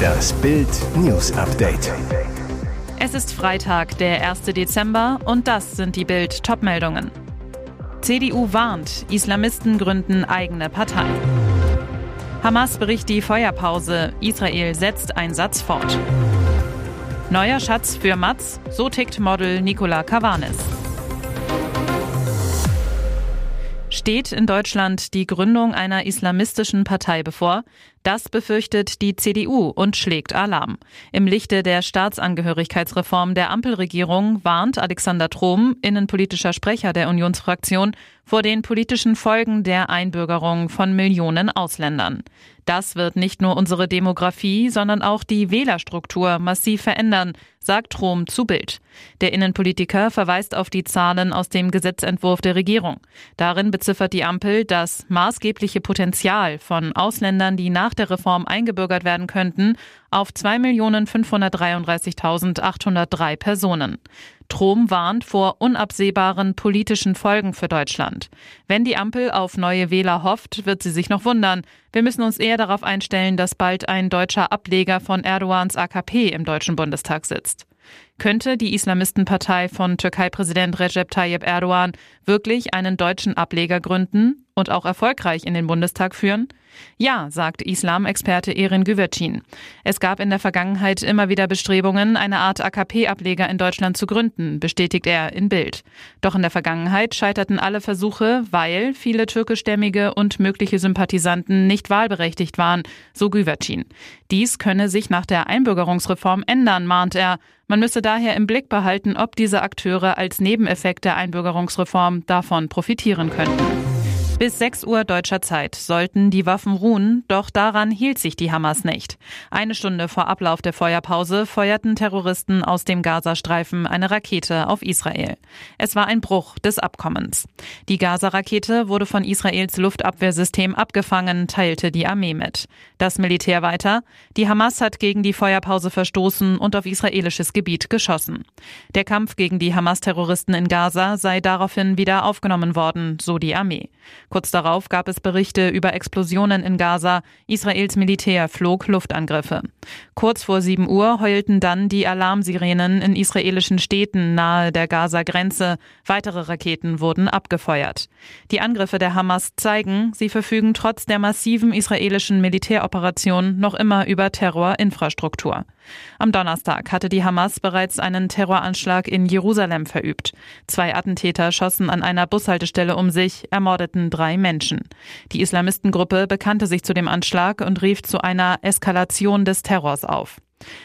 Das Bild News Update. Es ist Freitag, der 1. Dezember und das sind die Bild Topmeldungen. CDU warnt, Islamisten gründen eigene Partei. Hamas bricht die Feuerpause, Israel setzt Einsatz fort. Neuer Schatz für Matz, so tickt Model Nicola Cavanis. Steht in Deutschland die Gründung einer islamistischen Partei bevor? Das befürchtet die CDU und schlägt Alarm. Im Lichte der Staatsangehörigkeitsreform der Ampelregierung warnt Alexander Trom, innenpolitischer Sprecher der Unionsfraktion, vor den politischen Folgen der Einbürgerung von Millionen Ausländern. Das wird nicht nur unsere Demografie, sondern auch die Wählerstruktur massiv verändern, sagt Trom zu Bild. Der Innenpolitiker verweist auf die Zahlen aus dem Gesetzentwurf der Regierung. Darin beziffert die Ampel das maßgebliche Potenzial von Ausländern, die nach der Reform eingebürgert werden könnten, auf 2.533.803 Personen. Trom warnt vor unabsehbaren politischen Folgen für Deutschland. Wenn die Ampel auf neue Wähler hofft, wird sie sich noch wundern. Wir müssen uns eher darauf einstellen, dass bald ein deutscher Ableger von Erdogans AKP im Deutschen Bundestag sitzt. Könnte die Islamistenpartei von Türkei-Präsident Recep Tayyip Erdogan wirklich einen deutschen Ableger gründen und auch erfolgreich in den Bundestag führen? Ja, sagt Islamexperte Erin Güvercin. Es gab in der Vergangenheit immer wieder Bestrebungen, eine Art AKP-Ableger in Deutschland zu gründen, bestätigt er in Bild. Doch in der Vergangenheit scheiterten alle Versuche, weil viele türkischstämmige und mögliche Sympathisanten nicht wahlberechtigt waren, so Güvercin. Dies könne sich nach der Einbürgerungsreform ändern, mahnt er. Man müsse daher im Blick behalten, ob diese Akteure als Nebeneffekt der Einbürgerungsreform davon profitieren könnten. Bis 6 Uhr deutscher Zeit sollten die Waffen ruhen, doch daran hielt sich die Hamas nicht. Eine Stunde vor Ablauf der Feuerpause feuerten Terroristen aus dem Gazastreifen eine Rakete auf Israel. Es war ein Bruch des Abkommens. Die Gaza-Rakete wurde von Israels Luftabwehrsystem abgefangen, teilte die Armee mit. Das Militär weiter. Die Hamas hat gegen die Feuerpause verstoßen und auf israelisches Gebiet geschossen. Der Kampf gegen die Hamas-Terroristen in Gaza sei daraufhin wieder aufgenommen worden, so die Armee. Kurz darauf gab es Berichte über Explosionen in Gaza. Israels Militär flog Luftangriffe. Kurz vor 7 Uhr heulten dann die Alarmsirenen in israelischen Städten nahe der Gaza-Grenze. Weitere Raketen wurden abgefeuert. Die Angriffe der Hamas zeigen, sie verfügen trotz der massiven israelischen Militäroperation noch immer über Terrorinfrastruktur. Am Donnerstag hatte die Hamas bereits einen Terroranschlag in Jerusalem verübt. Zwei Attentäter schossen an einer Bushaltestelle um sich, ermordeten drei Menschen. Die Islamistengruppe bekannte sich zu dem Anschlag und rief zu einer Eskalation des Terrors auf.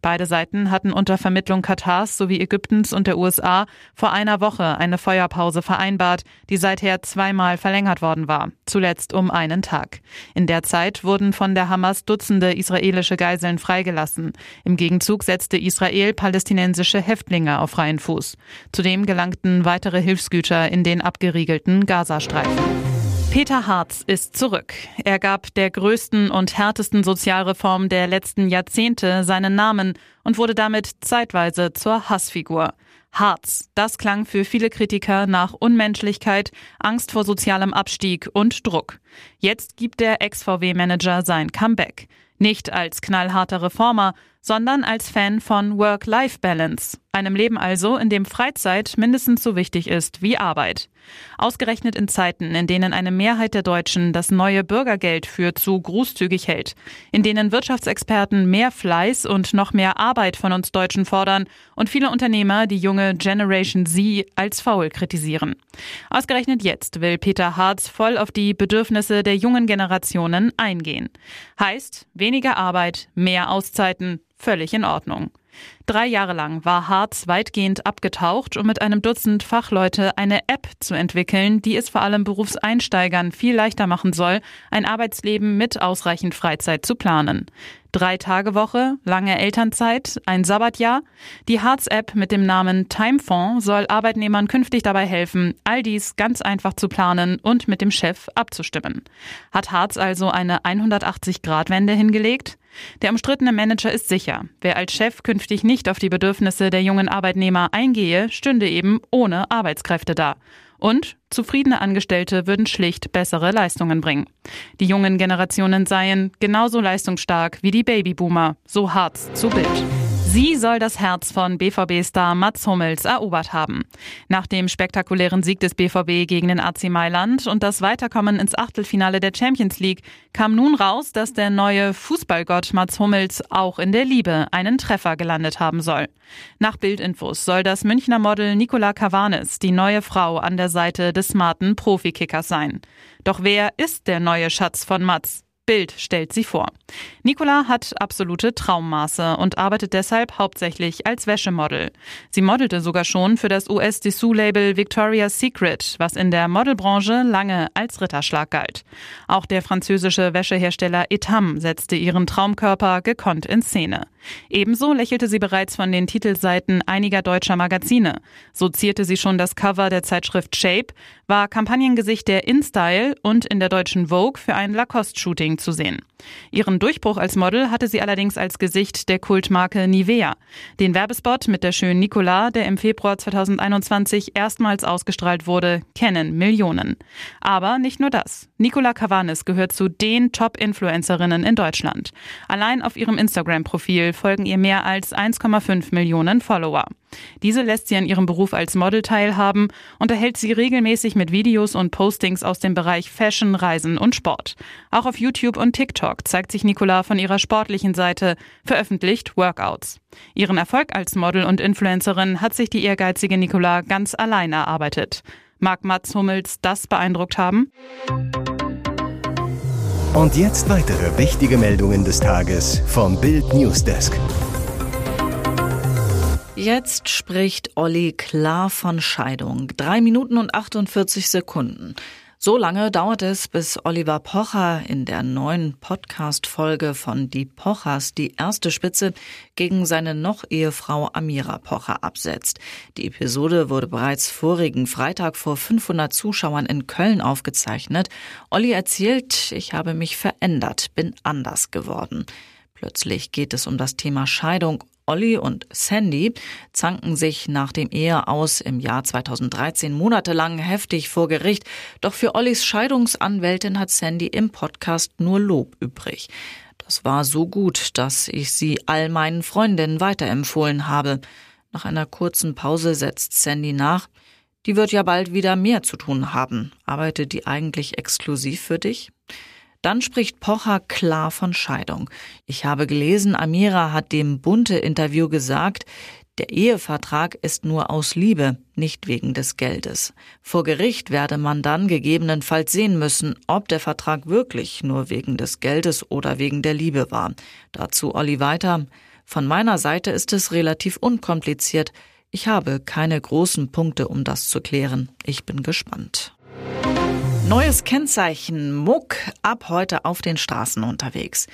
Beide Seiten hatten unter Vermittlung Katars sowie Ägyptens und der USA vor einer Woche eine Feuerpause vereinbart, die seither zweimal verlängert worden war, zuletzt um einen Tag. In der Zeit wurden von der Hamas Dutzende israelische Geiseln freigelassen. Im Gegenzug setzte Israel palästinensische Häftlinge auf freien Fuß. Zudem gelangten weitere Hilfsgüter in den abgeriegelten Gazastreifen. Peter Harz ist zurück. Er gab der größten und härtesten Sozialreform der letzten Jahrzehnte seinen Namen und wurde damit zeitweise zur Hassfigur. Harz, das klang für viele Kritiker nach Unmenschlichkeit, Angst vor sozialem Abstieg und Druck. Jetzt gibt der Ex-VW-Manager sein Comeback. Nicht als knallharter Reformer, sondern als Fan von Work-Life-Balance, einem Leben also, in dem Freizeit mindestens so wichtig ist wie Arbeit. Ausgerechnet in Zeiten, in denen eine Mehrheit der Deutschen das neue Bürgergeld für zu großzügig hält, in denen Wirtschaftsexperten mehr Fleiß und noch mehr Arbeit von uns Deutschen fordern und viele Unternehmer die junge Generation Z als faul kritisieren. Ausgerechnet jetzt will Peter Harz voll auf die Bedürfnisse der jungen Generationen eingehen. Heißt, weniger Arbeit, mehr Auszeiten, völlig in Ordnung. Drei Jahre lang war Harz weitgehend abgetaucht, um mit einem Dutzend Fachleute eine App zu entwickeln, die es vor allem Berufseinsteigern viel leichter machen soll, ein Arbeitsleben mit ausreichend Freizeit zu planen. Drei Tage Woche, lange Elternzeit, ein Sabbatjahr. Die Harz-App mit dem Namen Timefonds soll Arbeitnehmern künftig dabei helfen, all dies ganz einfach zu planen und mit dem Chef abzustimmen. Hat Harz also eine 180-Grad-Wende hingelegt? Der umstrittene Manager ist sicher, wer als Chef künftig nicht auf die Bedürfnisse der jungen Arbeitnehmer eingehe, stünde eben ohne Arbeitskräfte da. Und zufriedene Angestellte würden schlicht bessere Leistungen bringen. Die jungen Generationen seien genauso leistungsstark wie die Babyboomer, so Harz zu Bild. Sie soll das Herz von BVB-Star Mats Hummels erobert haben. Nach dem spektakulären Sieg des BVB gegen den AC Mailand und das Weiterkommen ins Achtelfinale der Champions League kam nun raus, dass der neue Fußballgott Mats Hummels auch in der Liebe einen Treffer gelandet haben soll. Nach Bildinfos soll das Münchner Model Nicola Cavanes die neue Frau an der Seite des smarten Profikickers sein. Doch wer ist der neue Schatz von Mats? Bild stellt sie vor. Nicola hat absolute Traummaße und arbeitet deshalb hauptsächlich als Wäschemodel. Sie modelte sogar schon für das US-Dessous-Label Victoria's Secret, was in der Modelbranche lange als Ritterschlag galt. Auch der französische Wäschehersteller Etam setzte ihren Traumkörper gekonnt in Szene. Ebenso lächelte sie bereits von den Titelseiten einiger deutscher Magazine. So zierte sie schon das Cover der Zeitschrift Shape, war Kampagnengesicht der InStyle und in der deutschen Vogue für ein Lacoste-Shooting zu sehen. Ihren Durchbruch als Model hatte sie allerdings als Gesicht der Kultmarke Nivea. Den Werbespot mit der schönen Nicola, der im Februar 2021 erstmals ausgestrahlt wurde, kennen Millionen. Aber nicht nur das. Nicola Cavanis gehört zu den Top-Influencerinnen in Deutschland. Allein auf ihrem Instagram-Profil folgen ihr mehr als 1,5 Millionen Follower. Diese lässt sie an ihrem Beruf als Model teilhaben und erhält sie regelmäßig mit Videos und Postings aus dem Bereich Fashion, Reisen und Sport. Auch auf YouTube und TikTok zeigt sich Nicola von ihrer sportlichen Seite, veröffentlicht Workouts. Ihren Erfolg als Model und Influencerin hat sich die ehrgeizige Nicola ganz allein erarbeitet. Mag Mats Hummels das beeindruckt haben? Und jetzt weitere wichtige Meldungen des Tages vom Bild Newsdesk. Jetzt spricht Olli klar von Scheidung. Drei Minuten und 48 Sekunden. So lange dauert es, bis Oliver Pocher in der neuen Podcast-Folge von Die Pochers die erste Spitze gegen seine Noch-Ehefrau Amira Pocher absetzt. Die Episode wurde bereits vorigen Freitag vor 500 Zuschauern in Köln aufgezeichnet. Olli erzählt, ich habe mich verändert, bin anders geworden. Plötzlich geht es um das Thema Scheidung Olli und Sandy zanken sich nach dem Eheaus im Jahr 2013 monatelang heftig vor Gericht. Doch für Ollis Scheidungsanwältin hat Sandy im Podcast nur Lob übrig. Das war so gut, dass ich sie all meinen Freundinnen weiterempfohlen habe. Nach einer kurzen Pause setzt Sandy nach. Die wird ja bald wieder mehr zu tun haben. Arbeitet die eigentlich exklusiv für dich? Dann spricht Pocher klar von Scheidung. Ich habe gelesen, Amira hat dem Bunte-Interview gesagt, der Ehevertrag ist nur aus Liebe, nicht wegen des Geldes. Vor Gericht werde man dann gegebenenfalls sehen müssen, ob der Vertrag wirklich nur wegen des Geldes oder wegen der Liebe war. Dazu Olli weiter. Von meiner Seite ist es relativ unkompliziert. Ich habe keine großen Punkte, um das zu klären. Ich bin gespannt. Neues Kennzeichen Muck ab heute auf den Straßen unterwegs.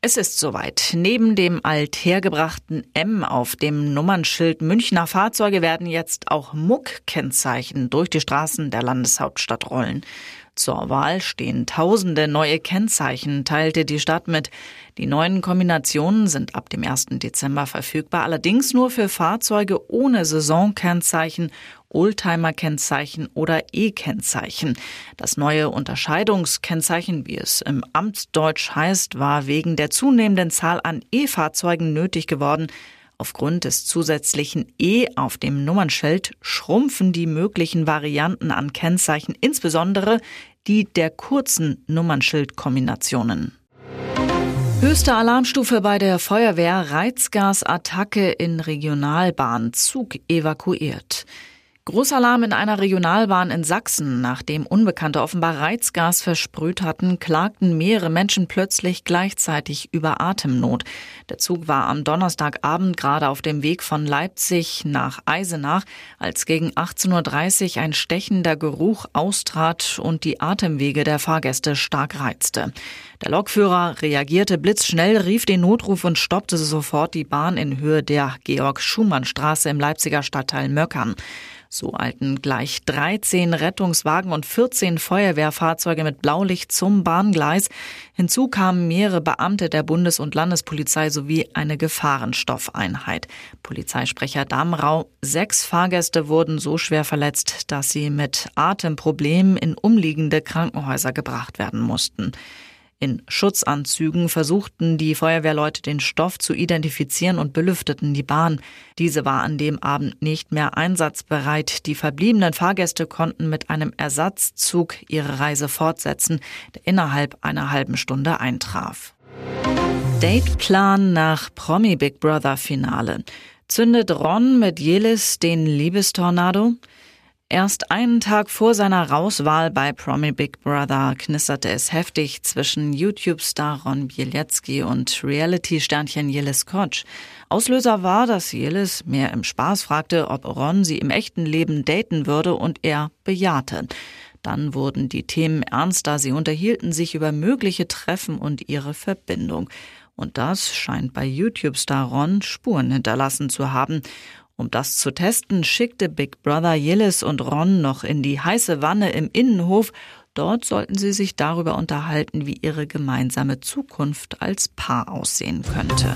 Es ist soweit. Neben dem althergebrachten M auf dem Nummernschild Münchner Fahrzeuge werden jetzt auch Muck-Kennzeichen durch die Straßen der Landeshauptstadt rollen. Zur Wahl stehen tausende neue Kennzeichen, teilte die Stadt mit. Die neuen Kombinationen sind ab dem 1. Dezember verfügbar, allerdings nur für Fahrzeuge ohne Saisonkennzeichen, Oldtimer-Kennzeichen oder E-Kennzeichen. Das neue Unterscheidungskennzeichen, wie es im Amtsdeutsch heißt, war wegen der zunehmenden Zahl an E-Fahrzeugen nötig geworden. Aufgrund des zusätzlichen E auf dem Nummernschild schrumpfen die möglichen Varianten an Kennzeichen, insbesondere die der kurzen Nummernschildkombinationen. Höchste Alarmstufe bei der Feuerwehr Reizgasattacke in Regionalbahn Zug evakuiert. Großalarm in einer Regionalbahn in Sachsen. Nachdem Unbekannte offenbar Reizgas versprüht hatten, klagten mehrere Menschen plötzlich gleichzeitig über Atemnot. Der Zug war am Donnerstagabend gerade auf dem Weg von Leipzig nach Eisenach, als gegen 18.30 Uhr ein stechender Geruch austrat und die Atemwege der Fahrgäste stark reizte. Der Lokführer reagierte blitzschnell, rief den Notruf und stoppte sofort die Bahn in Höhe der Georg-Schumann-Straße im Leipziger Stadtteil Möckern. So eilten gleich 13 Rettungswagen und 14 Feuerwehrfahrzeuge mit Blaulicht zum Bahngleis. Hinzu kamen mehrere Beamte der Bundes- und Landespolizei sowie eine Gefahrenstoffeinheit. Polizeisprecher Damrau, sechs Fahrgäste wurden so schwer verletzt, dass sie mit Atemproblemen in umliegende Krankenhäuser gebracht werden mussten. In Schutzanzügen versuchten die Feuerwehrleute den Stoff zu identifizieren und belüfteten die Bahn. Diese war an dem Abend nicht mehr einsatzbereit. Die verbliebenen Fahrgäste konnten mit einem Ersatzzug ihre Reise fortsetzen, der innerhalb einer halben Stunde eintraf. Dateplan nach Promi Big Brother Finale. Zündet Ron mit Jelis den Liebestornado? Erst einen Tag vor seiner Rauswahl bei Promi Big Brother knisterte es heftig zwischen YouTube-Star Ron Bielецki und Reality-Sternchen Jelis Kotsch. Auslöser war, dass Jelis mehr im Spaß fragte, ob Ron sie im echten Leben daten würde und er bejahte. Dann wurden die Themen ernster, sie unterhielten sich über mögliche Treffen und ihre Verbindung. Und das scheint bei YouTube-Star Ron Spuren hinterlassen zu haben. Um das zu testen, schickte Big Brother Yillis und Ron noch in die heiße Wanne im Innenhof. Dort sollten sie sich darüber unterhalten, wie ihre gemeinsame Zukunft als Paar aussehen könnte.